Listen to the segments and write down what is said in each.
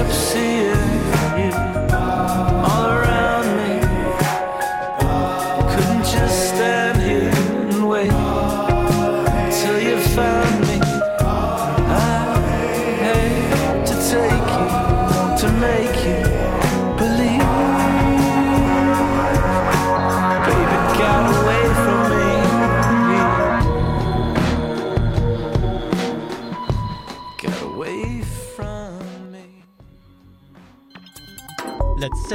ever see.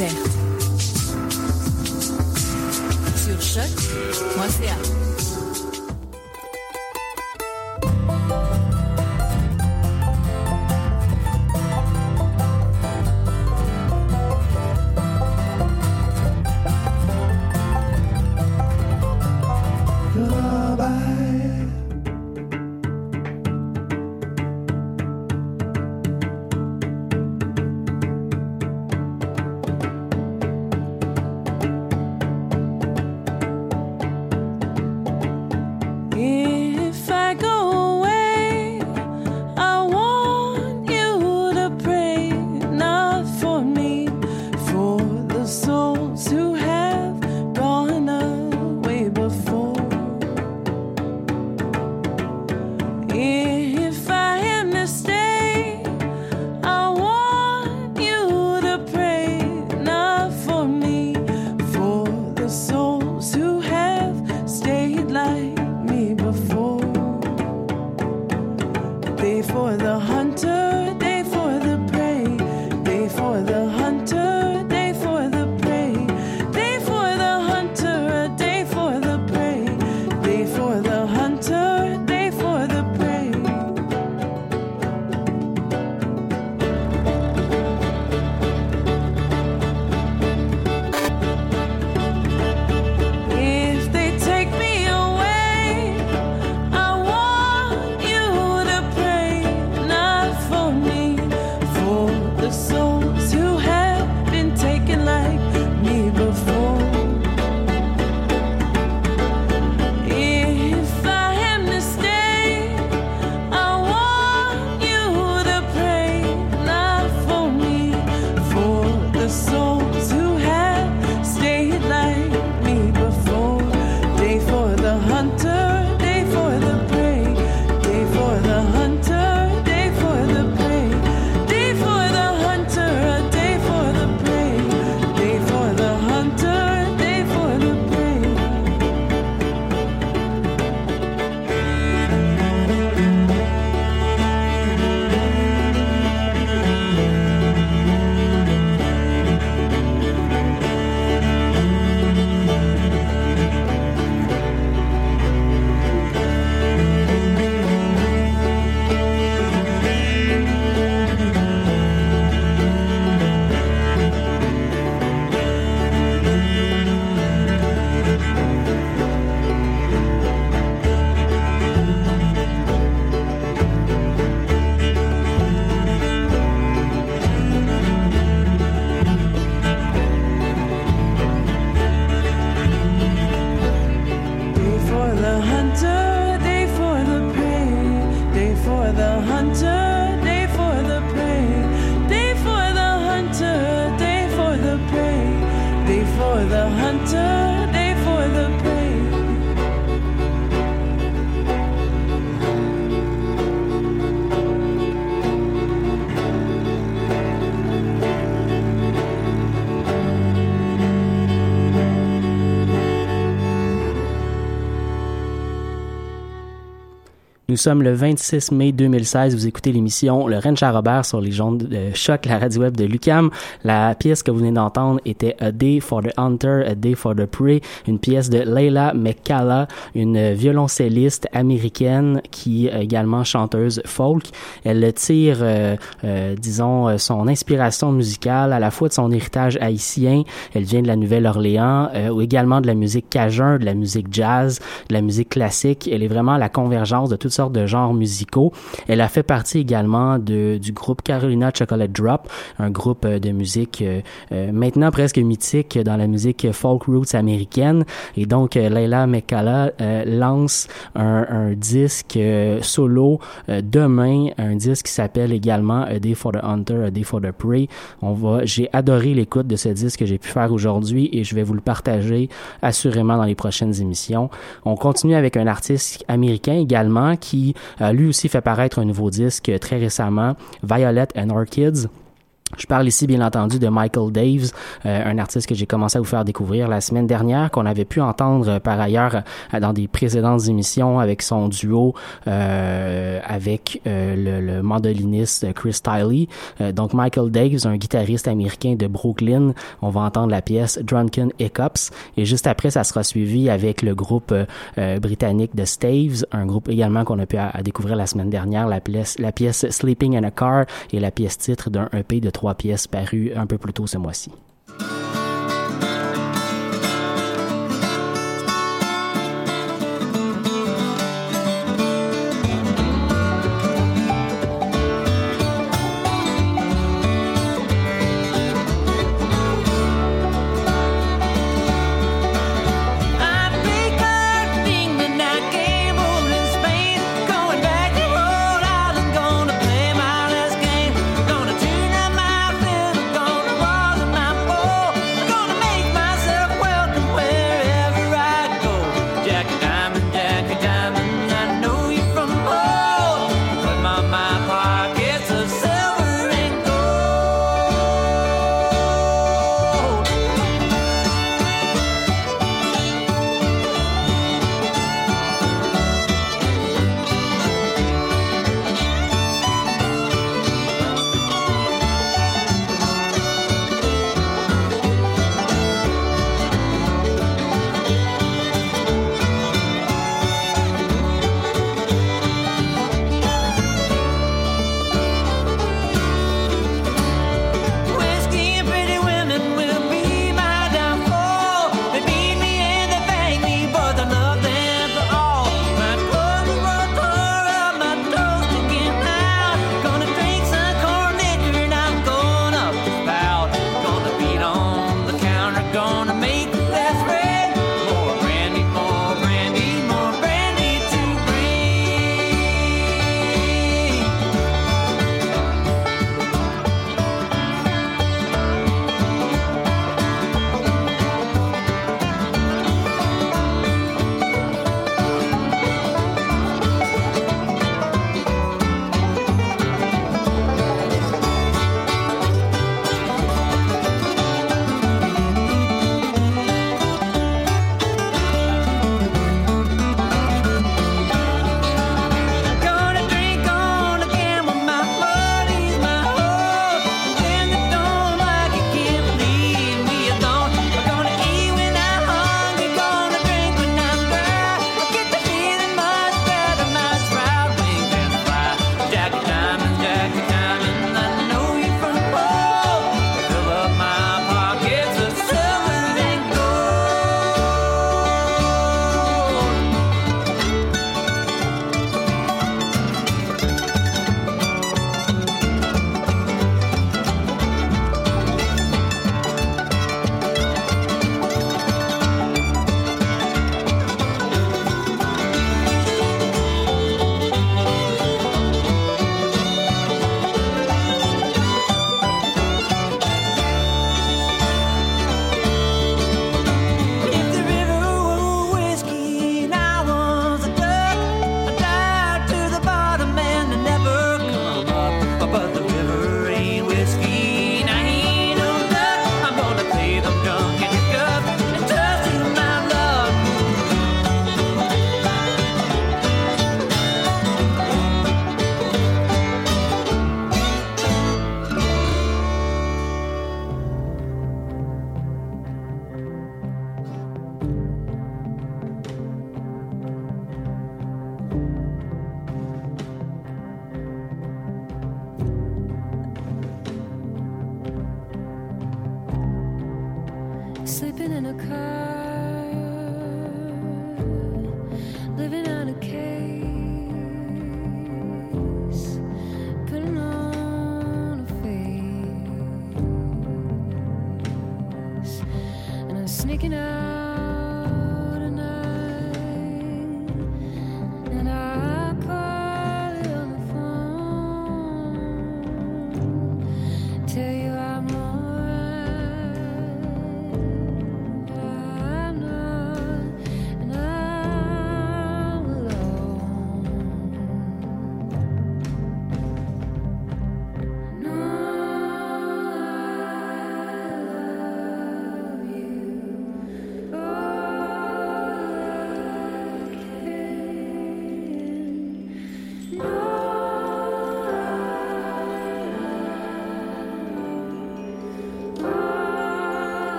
Musique, découverte. Sur choc.ca. Nous sommes le 26 mai 2016. Vous écoutez l'émission Le Ranch à Robert sur les jaunes de choc, la radio web de Lucam. La pièce que vous venez d'entendre était A Day for the Hunter, A Day for the Prey, une pièce de Leila McCalla, une violoncelliste américaine qui est également chanteuse folk. Elle tire, euh, euh, disons, son inspiration musicale à la fois de son héritage haïtien. Elle vient de la Nouvelle-Orléans, euh, ou également de la musique cajun, de la musique jazz, de la musique classique. Elle est vraiment la convergence de toutes sortes de genres musicaux. Elle a fait partie également de, du groupe Carolina Chocolate Drop, un groupe euh, de musique euh, euh, maintenant presque mythique dans la musique folk roots américaine. Et donc, euh, Leila McCalla euh, lance un, un disque euh, solo demain, un disque qui s'appelle également A Day for the Hunter, A Day for the Prey. On va, j'ai adoré l'écoute de ce disque que j'ai pu faire aujourd'hui et je vais vous le partager assurément dans les prochaines émissions. On continue avec un artiste américain également qui euh, lui aussi fait paraître un nouveau disque très récemment, Violet and Orchids. Je parle ici, bien entendu, de Michael Daves, euh, un artiste que j'ai commencé à vous faire découvrir la semaine dernière, qu'on avait pu entendre euh, par ailleurs euh, dans des précédentes émissions avec son duo euh, avec le, le mandoliniste Chris Tiley. Donc Michael Daves, un guitariste américain de Brooklyn. On va entendre la pièce Drunken Hiccups. Et juste après, ça sera suivi avec le groupe britannique de Staves, un groupe également qu'on a pu à, à découvrir la semaine dernière, la pièce, la pièce Sleeping in a Car et la pièce titre d'un EP de trois pièces parues un peu plus tôt ce mois-ci.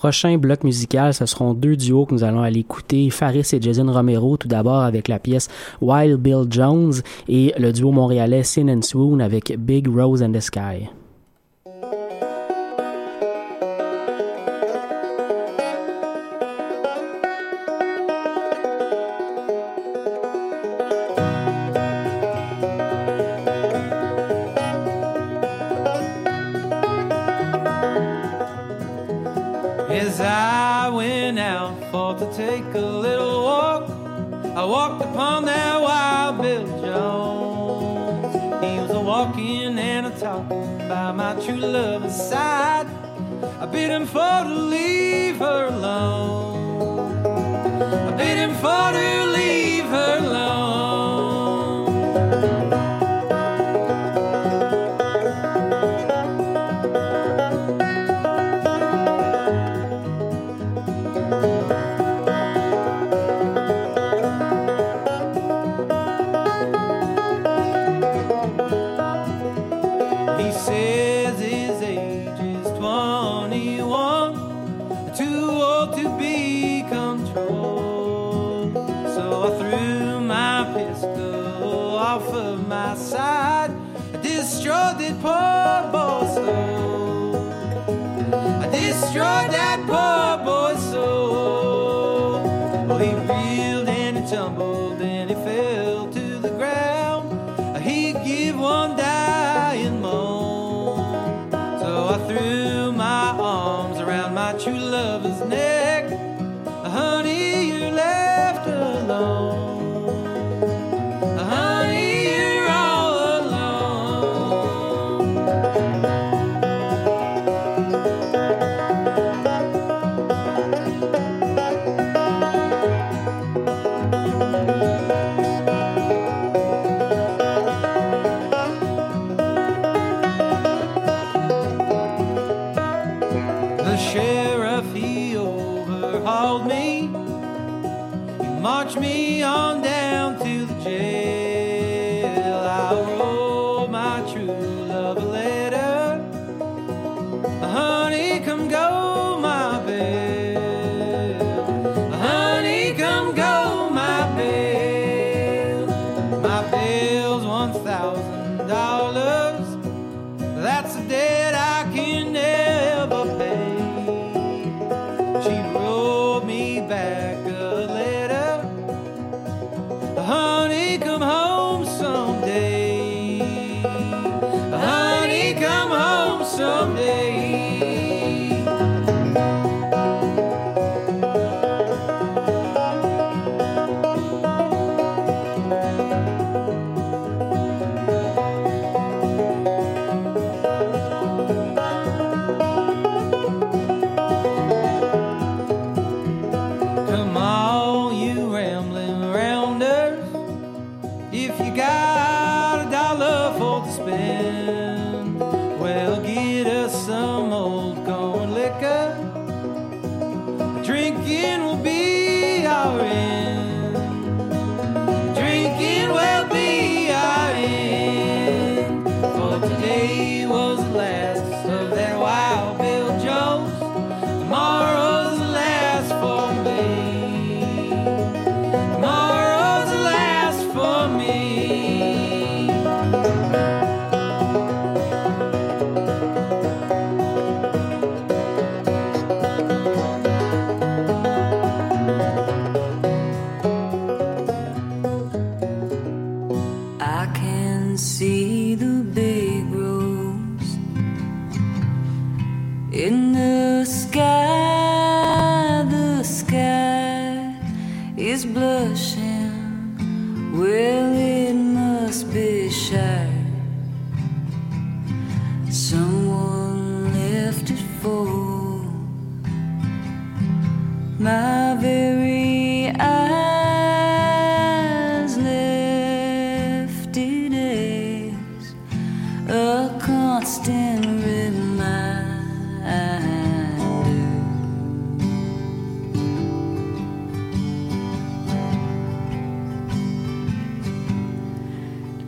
prochain bloc musical, ce seront deux duos que nous allons aller écouter, Faris et Jason Romero, tout d'abord avec la pièce Wild Bill Jones et le duo montréalais Sin and Swoon avec Big Rose and the Sky.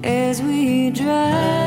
As we drive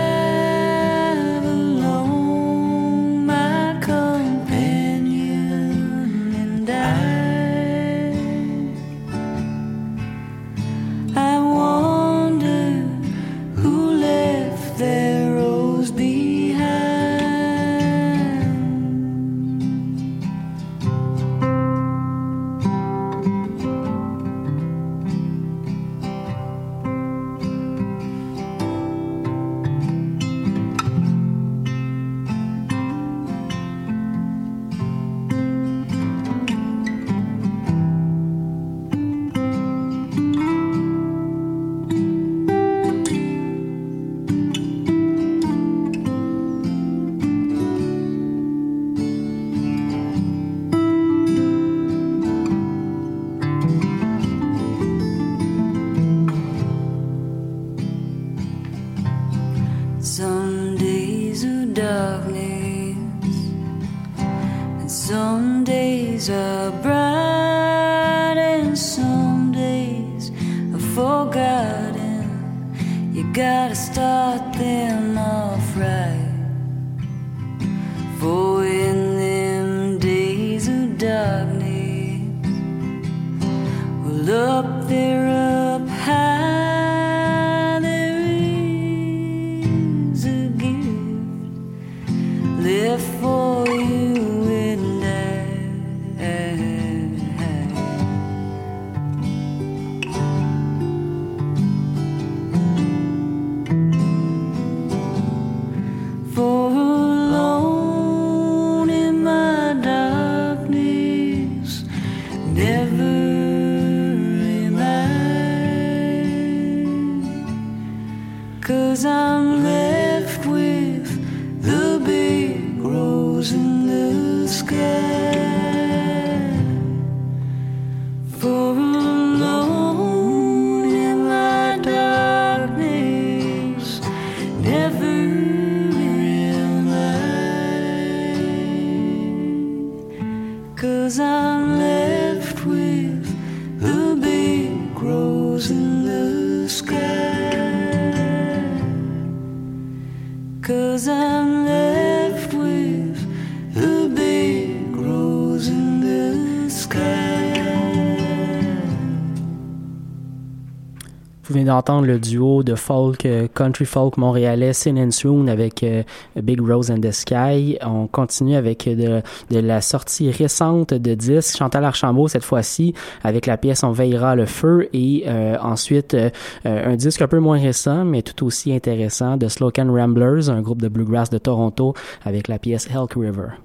entendre le duo de folk, euh, country folk montréalais Sin and avec euh, Big Rose and the Sky. On continue avec euh, de, la sortie récente de disques, Chantal Archambault cette fois-ci, avec la pièce On veillera le feu et ensuite un disque un peu moins récent, mais tout aussi intéressant de Slocan Ramblers, un groupe de bluegrass de Toronto avec la pièce Elk River.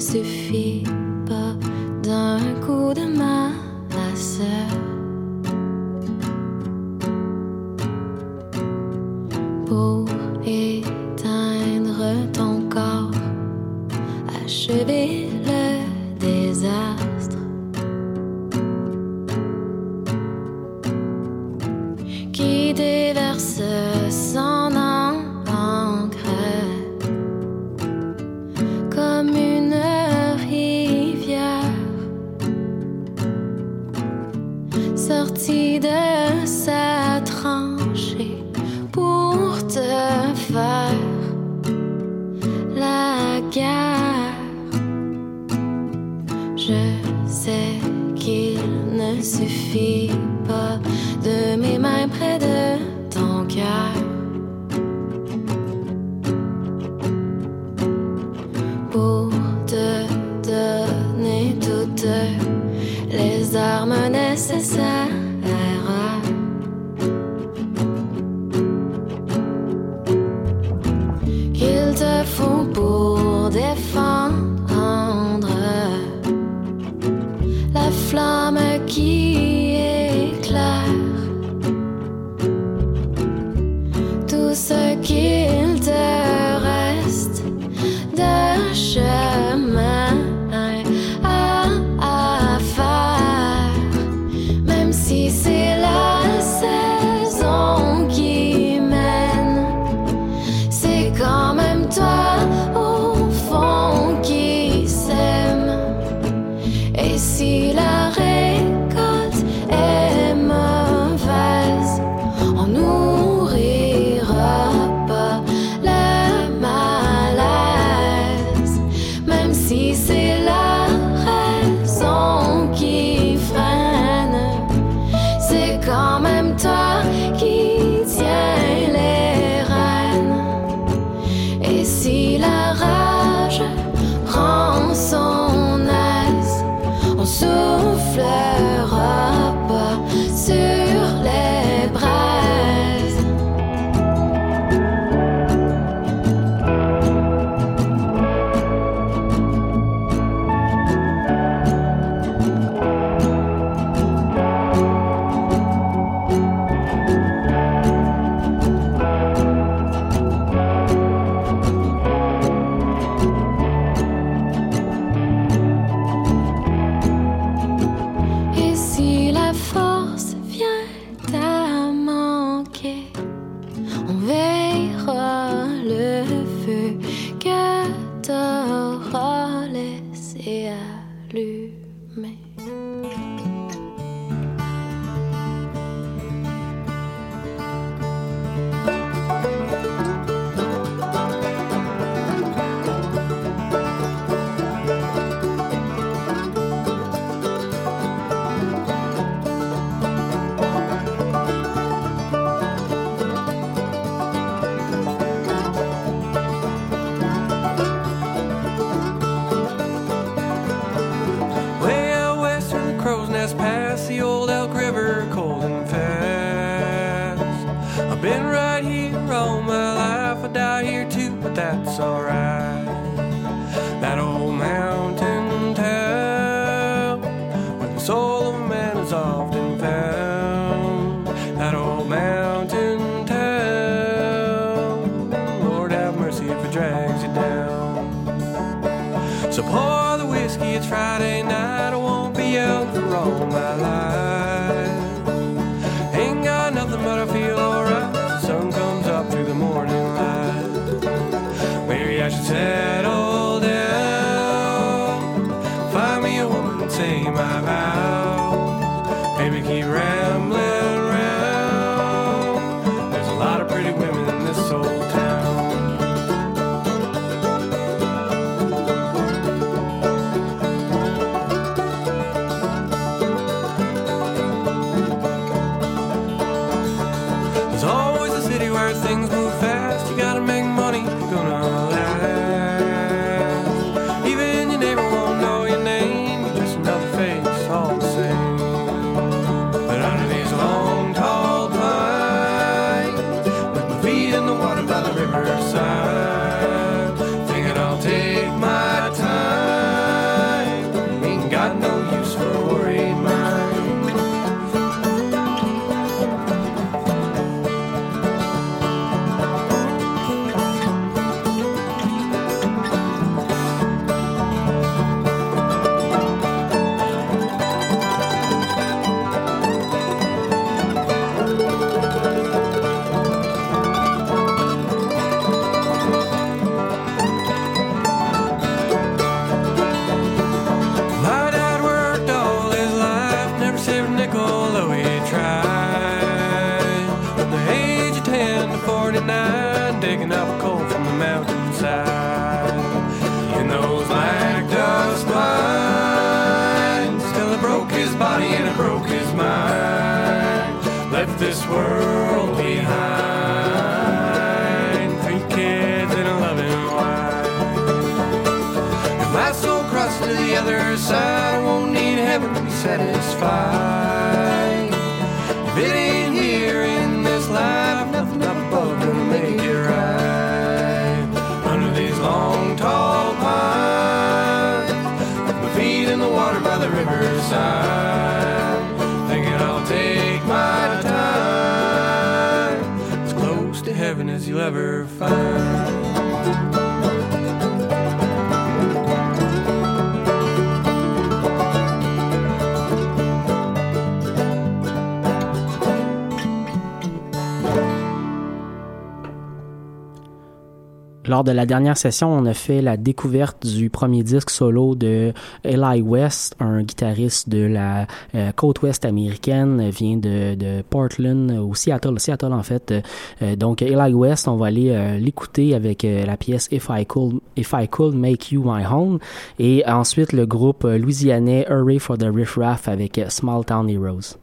suffit pas d'un coup de main masse. Pour éteindre ton corps, achever le désastre. Qui déverse 你的 baby, keep running. satisfied. If it ain't here in this life, nothing up above can make it right. Under these long, tall pines, with my feet in the water by the riverside. lors de la dernière session, on a fait la découverte du premier disque solo de Eli West, un guitariste de la euh, côte ouest américaine, euh, vient de, Portland, euh, ou Seattle, Seattle en fait. Donc Eli West, on va aller l'écouter avec la pièce If I Could, If I Could Make You My Home, et ensuite le groupe louisianais Hurry for the Riff Raff avec Small Town Heroes.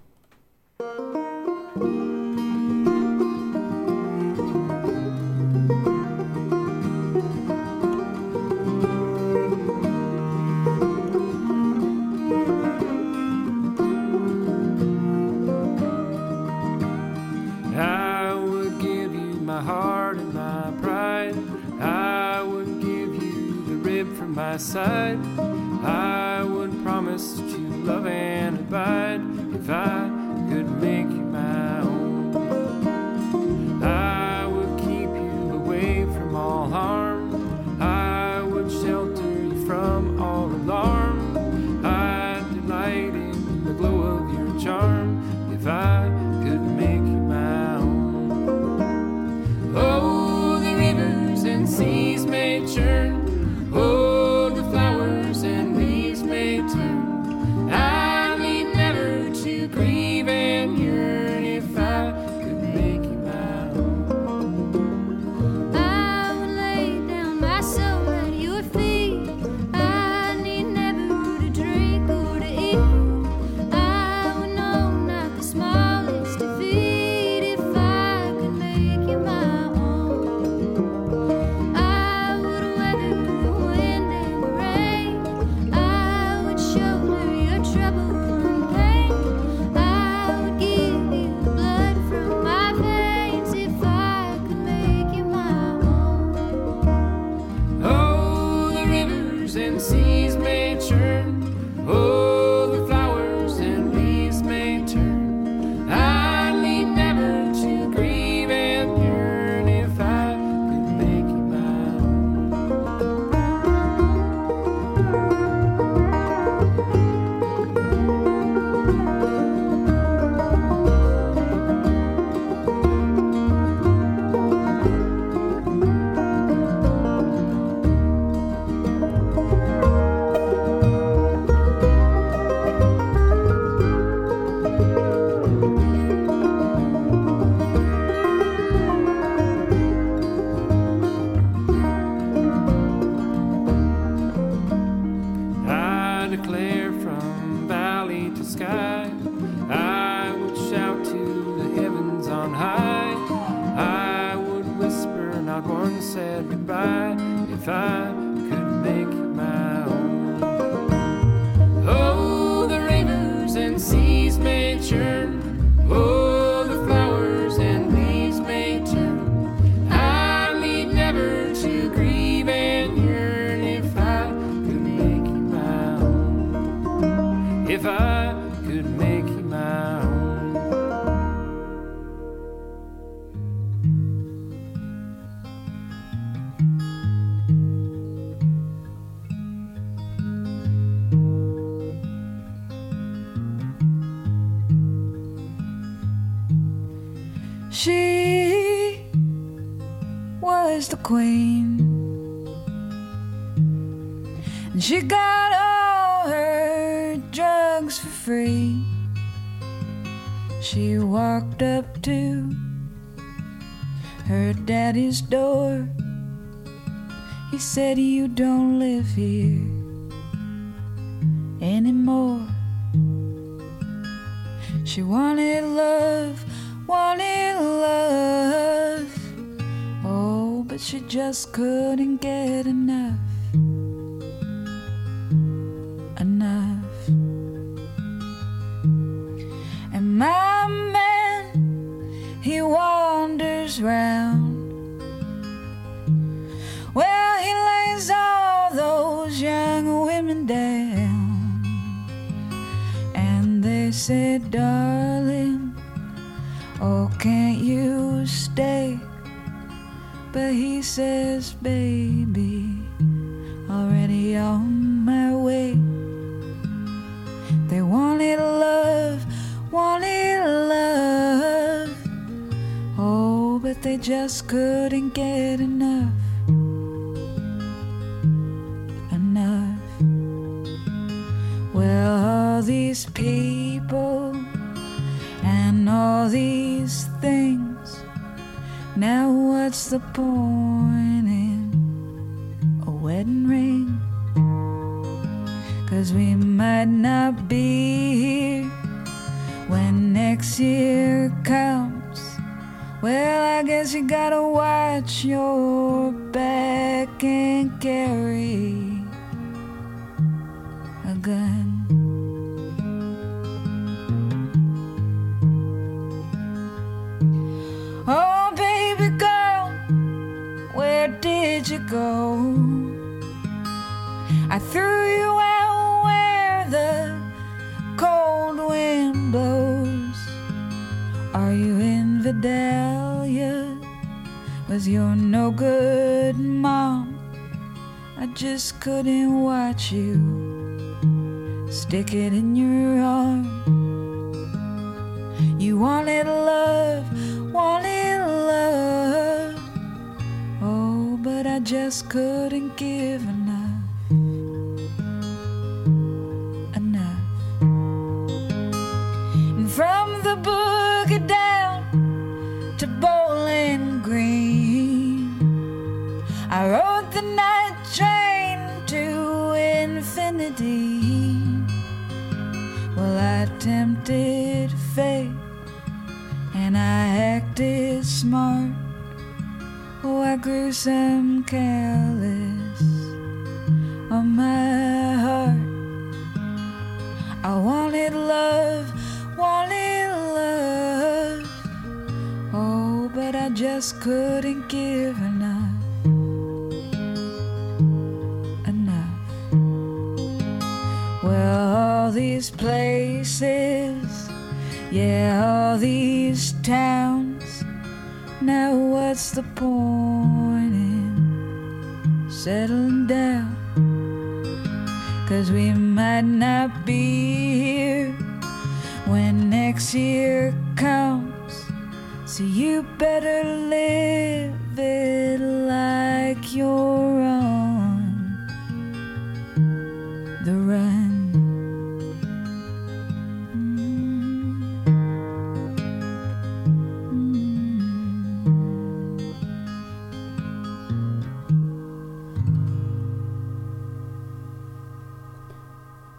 if I could make you my She was the queen. And she got his door. He said, You don't live here anymore. She wanted love, wanted love. Oh, but she just couldn't get enough. Says, baby, already on my way. They wanted love, wanted love. Oh, but they just couldn't get enough. Enough. Well, all these people and all these things. Now, what's the point in a wedding ring? Cause we might not be here when next year comes. Well, I guess you gotta watch your back and carry go? I threw you out where the cold wind blows. Are you in Vidalia with your no good mom? I just couldn't watch you stick it in your arm. You wanted love, wanted just couldn't give enough. Enough. And from the boogie down to Bowling Green, I rode the night train to infinity. Well, I tempted fate and I acted smart. I grew some careless on my heart. I wanted love, wanted love. Oh, but I just couldn't give enough. Enough. Well, all these places, yeah, all these towns. Now, what's the point in settling down? Cause we might not be here when next year comes. So you better live it like you're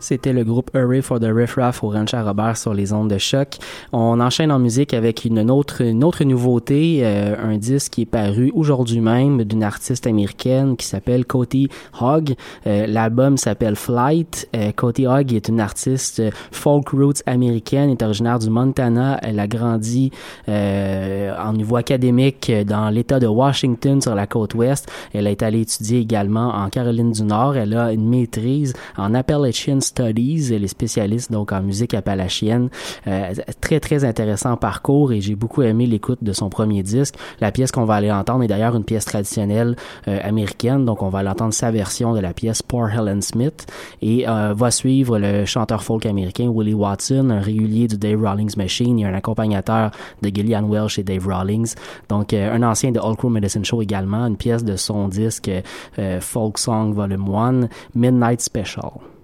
C'était le groupe Hurry for the Riff Raff au Ranch Robert sur les ondes de choc. On enchaîne en musique avec une autre, une autre nouveauté, euh, un disque qui est paru aujourd'hui même d'une artiste américaine qui s'appelle Cody Hogg. Euh, L'album s'appelle Flight. Euh, Cody Hogg est une artiste folk roots américaine, est originaire du Montana. Elle a grandi euh, en niveau académique dans l'État de Washington sur la côte ouest. Elle est allée étudier également en Caroline du Nord. Elle a une maîtrise en Appalachian Studies. Elle est spécialiste donc en musique appalachienne. Euh, très très intéressant parcours et j'ai beaucoup aimé l'écoute de son premier disque. La pièce qu'on va aller entendre est d'ailleurs une pièce traditionnelle euh, américaine, donc on va aller entendre sa version de la pièce Poor Helen Smith et euh, va suivre le chanteur folk américain Willie Watson, un régulier du Dave Rawlings Machine et un accompagnateur de Gillian Welsh et Dave Rawlings. Donc euh, un ancien de All Crew Medicine Show également, une pièce de son disque euh, Folk Song Volume 1, Midnight Special.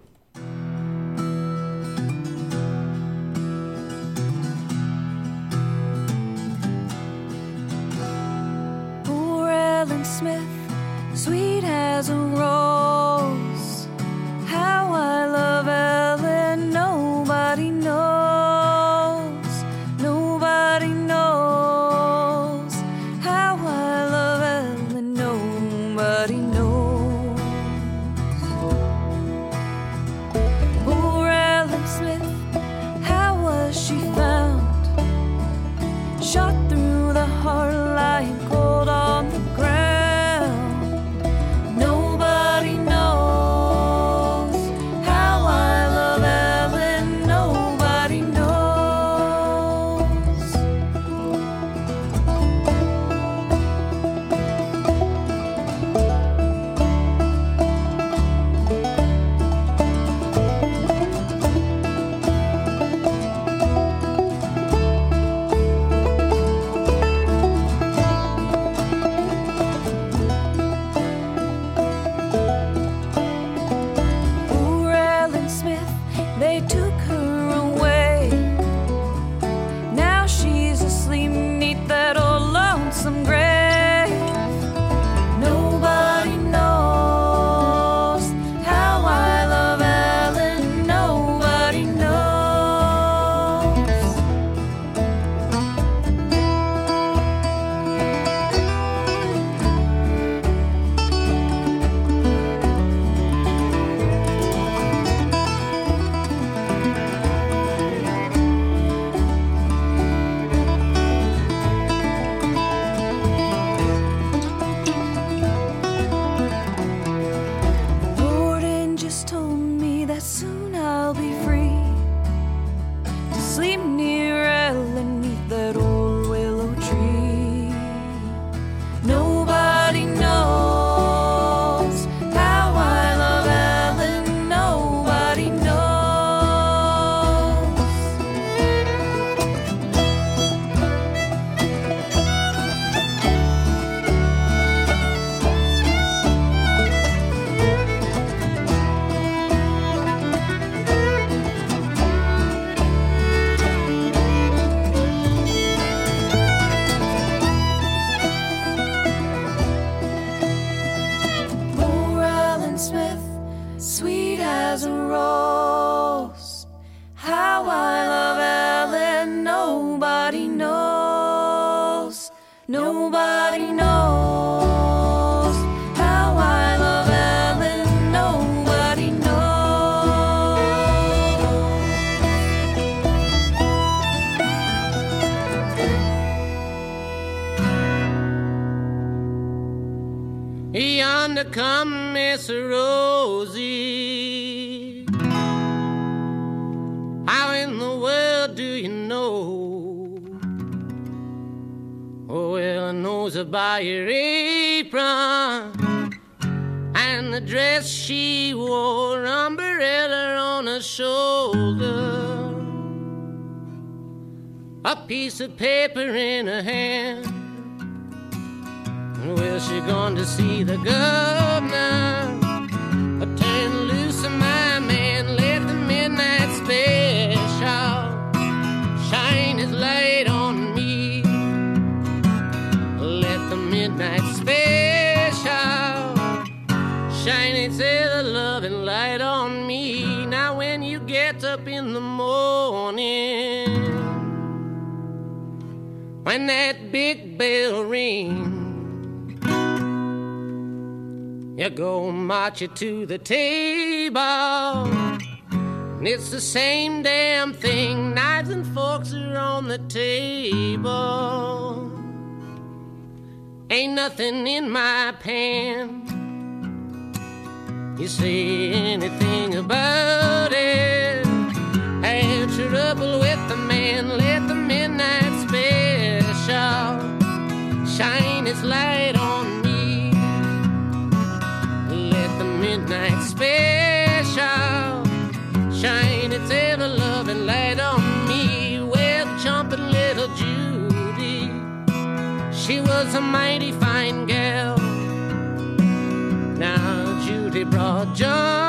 Smith, sweet as a rose. get up in the morning when that big bell rings. You go march it to the table. And it's the same damn thing. Knives and forks are on the table. Ain't nothing in my pan. You say anything about it? Had trouble with the man, let the midnight special shine its light on me. Let the midnight special shine its ever loving light on me. Well, jumping little Judy, she was a mighty fine gal. Now Judy brought John.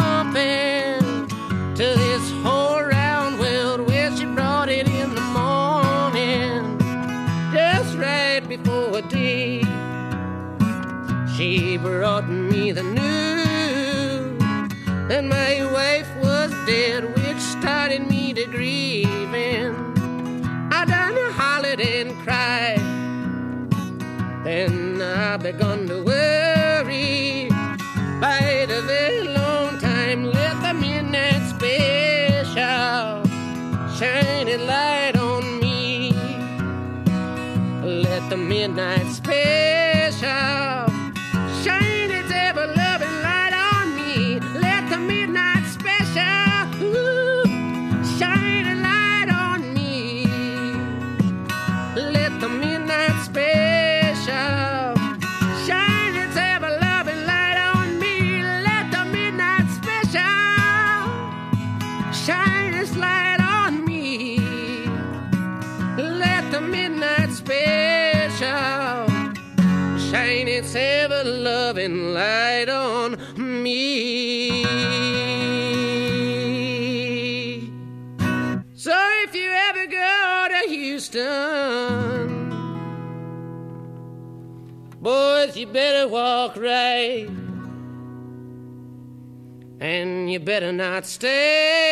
Better not stay.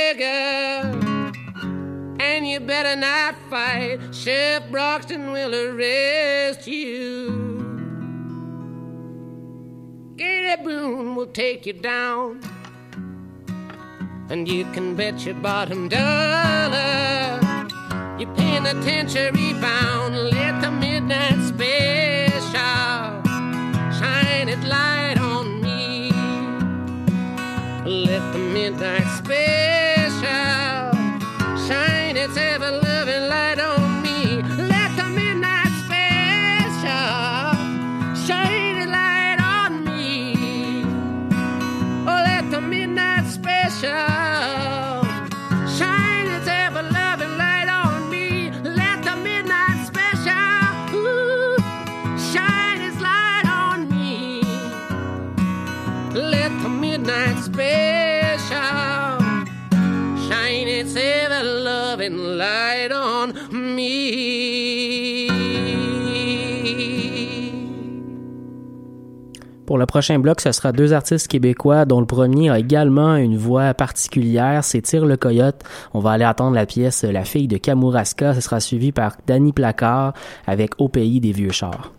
And you better not fight. Sheriff Broxton will arrest you. Gator Boone will take you down. And you can bet your bottom dollar. You're paying attention bound. Let the midnight special Let the midnight special shine its ever loving light on me. Let the midnight special shine its light on me. Oh, let the midnight special Pour le prochain bloc, ce sera deux artistes québécois dont le premier a également une voix particulière, c'est Tire le Coyote. On va aller attendre la pièce La fille de Kamouraska. Ce sera suivi par Danny Placard avec Au pays des vieux chars.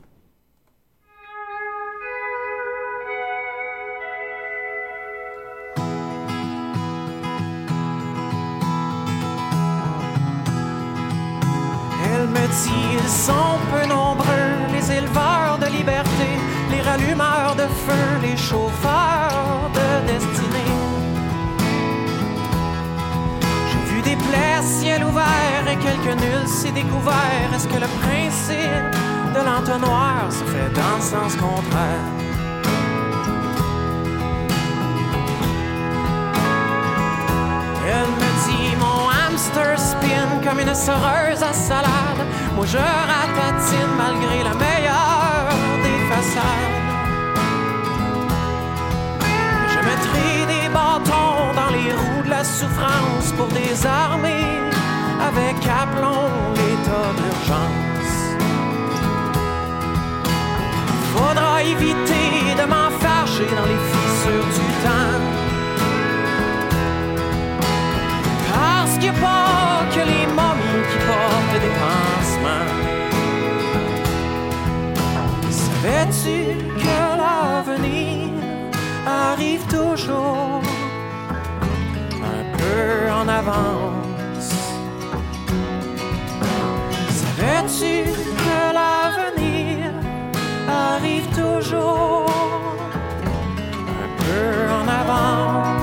Quelques nuls s'est découvert. Est-ce que le principe de l'entonnoir se fait dans le sens contraire? Elle me dit mon hamster spin comme une soreuse à salade. Moi je ratatine malgré la meilleure des façades. Je mettrai des bâtons dans les roues de la souffrance pour désarmer avec aplomb l'état d'urgence. Faudra éviter de m'enfarger dans les fissures du temps. Parce qu'il n'y a pas que les momies qui portent des pansements. Savais-tu que l'avenir arrive toujours un peu en avance? Savais-tu que l'avenir arrive toujours un peu en avance?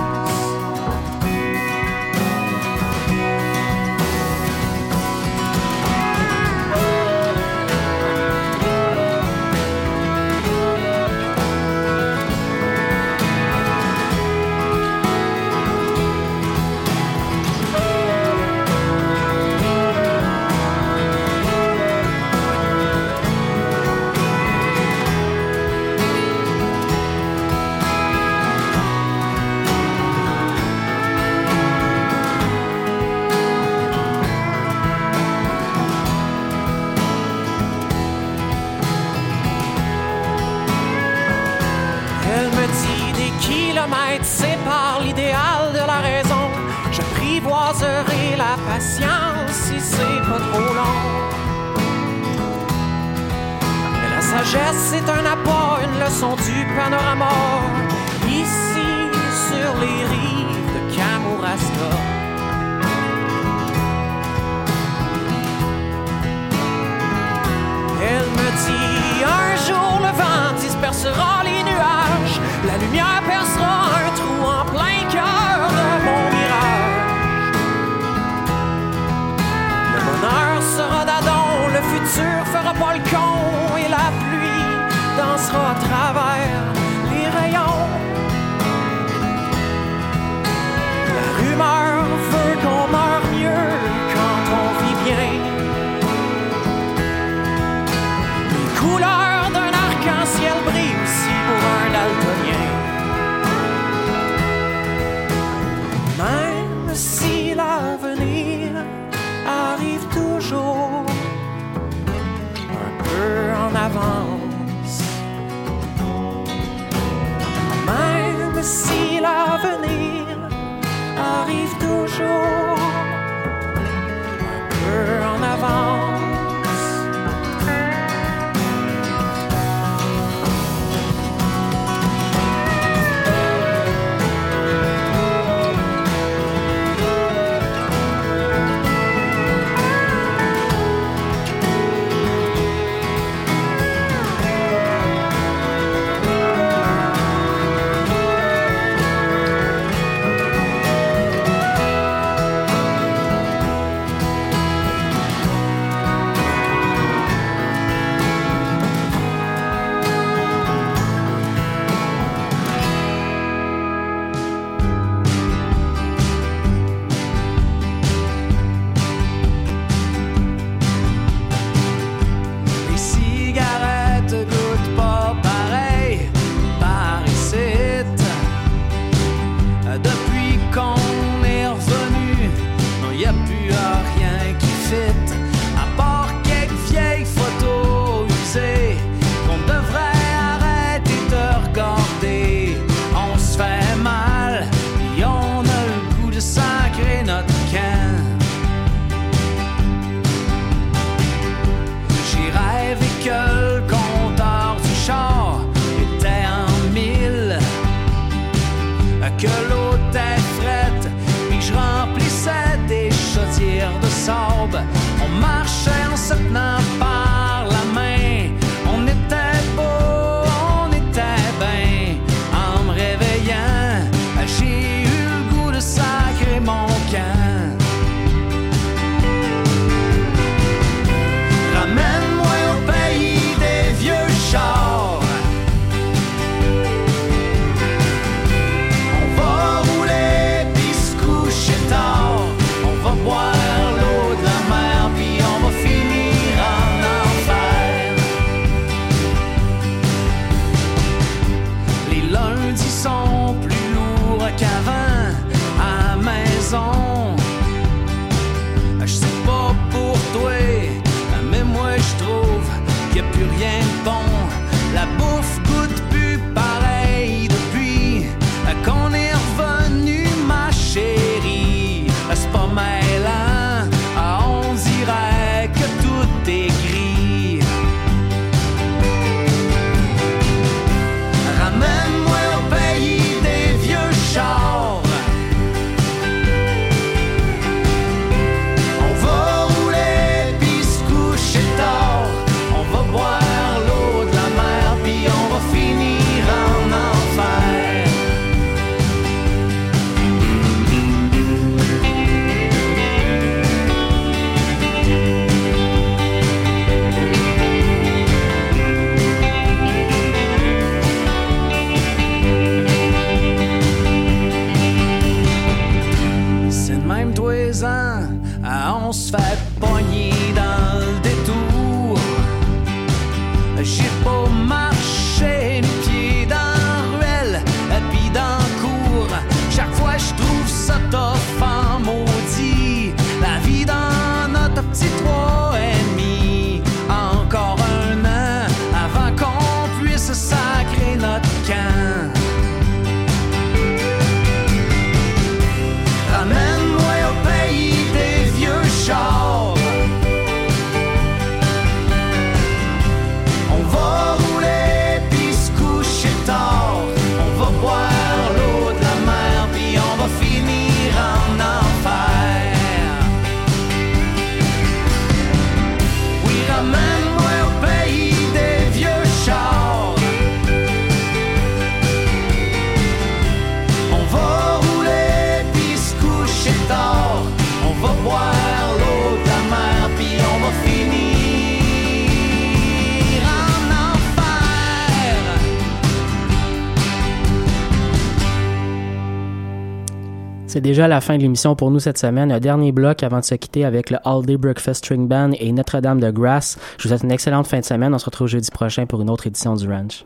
la fin de l'émission pour nous cette semaine. Un dernier bloc avant de se quitter avec le All Day Breakfast String Band et Notre-Dame de Grasse. Je vous souhaite une excellente fin de semaine. On se retrouve jeudi prochain pour une autre édition du Ranch.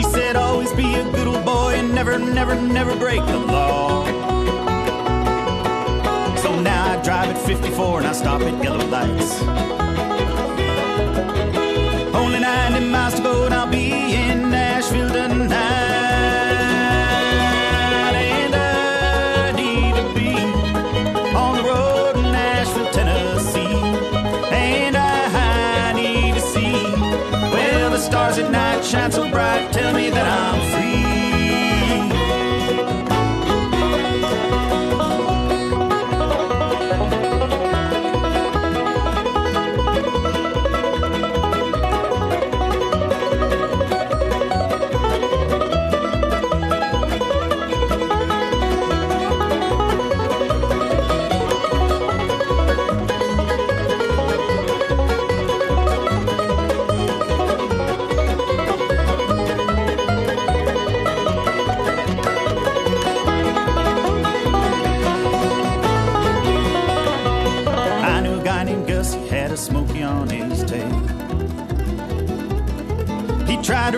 She said, always be a good old boy and never, never, never break the law. So now I drive at 54 and I stop at yellow lights. Only 90 miles to go and I'll be in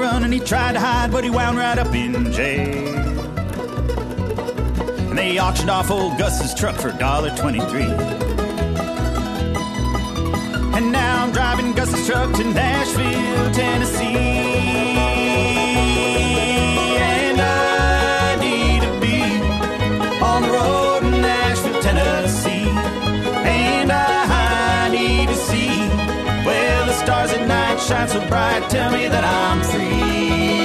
run and he tried to hide, but he wound right up in jail. And they auctioned off old Gus's truck for $1.23. And now I'm driving Gus's truck to Nashville, Tennessee. shine so bright. Tell me that I'm free.